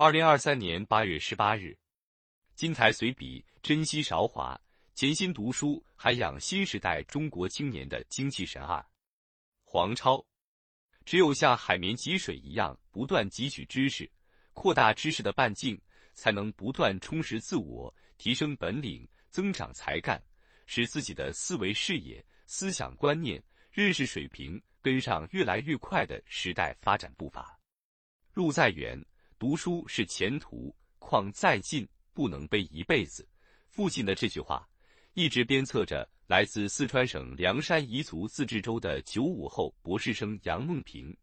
二零二三年八月十八日，金台随笔：珍惜韶华，潜心读书，涵养新时代中国青年的精气神。二，黄超，只有像海绵积水一样不断汲取知识，扩大知识的半径，才能不断充实自我，提升本领，增长才干，使自己的思维视野、思想观念、认识水平跟上越来越快的时代发展步伐。路再远。读书是前途，况再近不能背一辈子。父亲的这句话，一直鞭策着来自四川省凉山彝族自治州的九五后博士生杨梦平。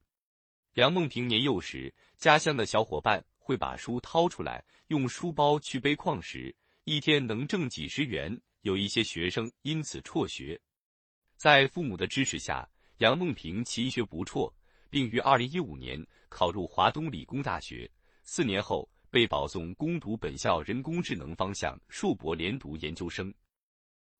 杨梦平年幼时，家乡的小伙伴会把书掏出来，用书包去背矿石，一天能挣几十元。有一些学生因此辍学。在父母的支持下，杨梦平勤学不辍，并于二零一五年考入华东理工大学。四年后，被保送攻读本校人工智能方向硕博连读研究生。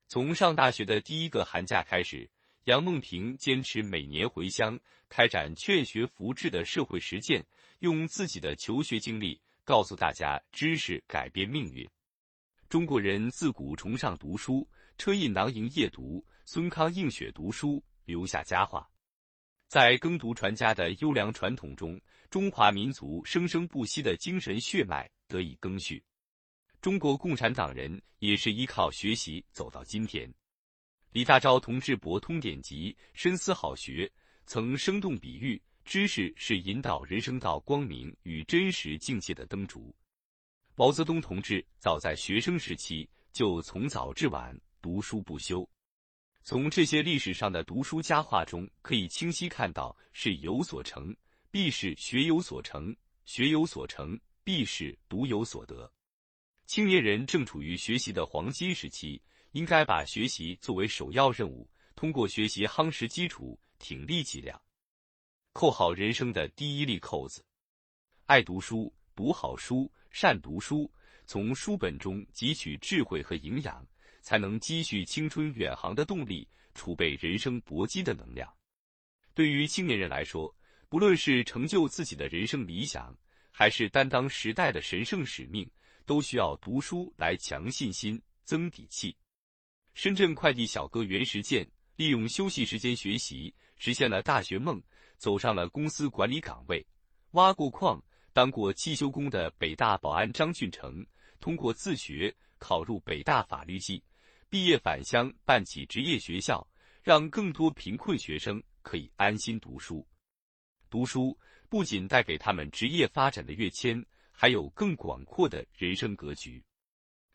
从上大学的第一个寒假开始，杨梦平坚持每年回乡开展劝学扶志的社会实践，用自己的求学经历告诉大家：知识改变命运。中国人自古崇尚读书，车胤囊萤夜读，孙康映雪读书，留下佳话。在耕读传家的优良传统中，中华民族生生不息的精神血脉得以更续。中国共产党人也是依靠学习走到今天。李大钊同志博通典籍，深思好学，曾生动比喻：知识是引导人生到光明与真实境界的灯烛。毛泽东同志早在学生时期就从早至晚读书不休。从这些历史上的读书佳话中，可以清晰看到：是有所成，必是学有所成；学有所成，必是读有所得。青年人正处于学习的黄金时期，应该把学习作为首要任务，通过学习夯实基础，挺立脊梁，扣好人生的第一粒扣子。爱读书，读好书，善读书，从书本中汲取智慧和营养。才能积蓄青春远航的动力，储备人生搏击的能量。对于青年人来说，不论是成就自己的人生理想，还是担当时代的神圣使命，都需要读书来强信心、增底气。深圳快递小哥袁实践利用休息时间学习，实现了大学梦，走上了公司管理岗位。挖过矿、当过汽修工的北大保安张俊成，通过自学考入北大法律系。毕业返乡办起职业学校，让更多贫困学生可以安心读书。读书不仅带给他们职业发展的跃迁，还有更广阔的人生格局。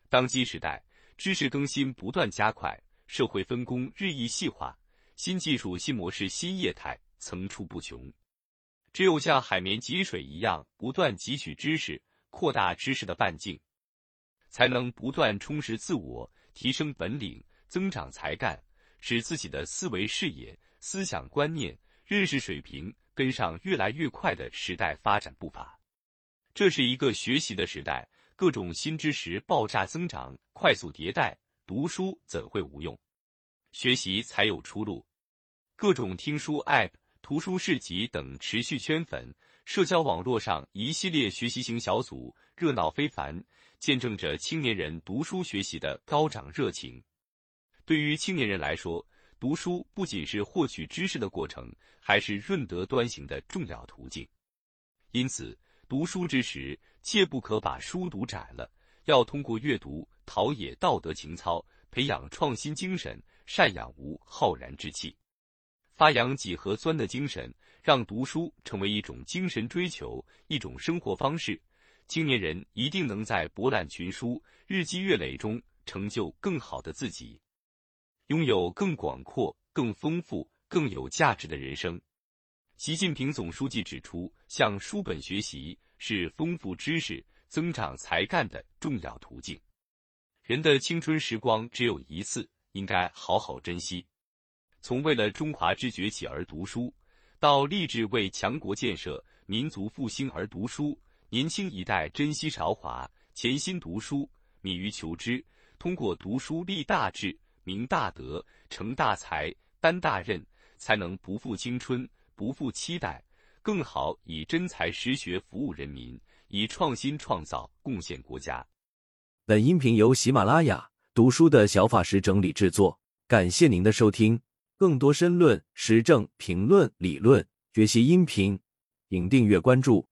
当今时代，知识更新不断加快，社会分工日益细化，新技术、新模式、新业态层出不穷。只有像海绵挤水一样，不断汲取知识，扩大知识的半径，才能不断充实自我。提升本领，增长才干，使自己的思维视野、思想观念、认识水平跟上越来越快的时代发展步伐。这是一个学习的时代，各种新知识爆炸增长、快速迭代，读书怎会无用？学习才有出路。各种听书 App、图书市集等持续圈粉，社交网络上一系列学习型小组热闹非凡。见证着青年人读书学习的高涨热情。对于青年人来说，读书不仅是获取知识的过程，还是润德端行的重要途径。因此，读书之时，切不可把书读窄了，要通过阅读陶冶道德情操，培养创新精神，赡养无浩然之气，发扬几何钻的精神，让读书成为一种精神追求，一种生活方式。青年人一定能在博览群书、日积月累中成就更好的自己，拥有更广阔、更丰富、更有价值的人生。习近平总书记指出，向书本学习是丰富知识、增长才干的重要途径。人的青春时光只有一次，应该好好珍惜。从为了中华之崛起而读书，到立志为强国建设民族复兴而读书年轻一代珍惜韶华潜心读书敏于求知通过读书立大志明大德成大才担大任才能不负青春不负期待更好以真才实学服务人民以创新创造贡献国家。本音频由喜马拉雅读书的小法师整理制作感谢您的收听。更多申论时政评论理论学习音频请订阅关注。